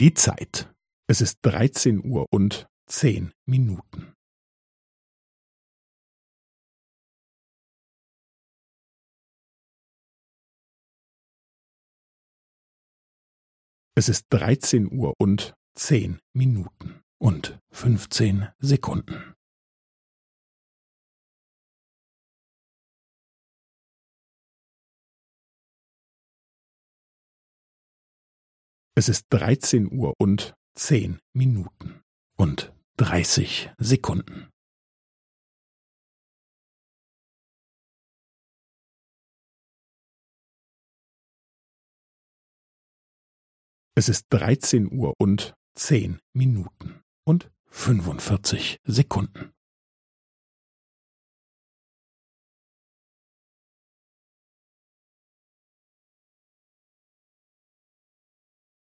Die Zeit. Es ist dreizehn Uhr und zehn Minuten. Es ist dreizehn Uhr und zehn Minuten und fünfzehn Sekunden. Es ist dreizehn Uhr und zehn Minuten und dreißig Sekunden. Es ist dreizehn Uhr und zehn Minuten und fünfundvierzig Sekunden.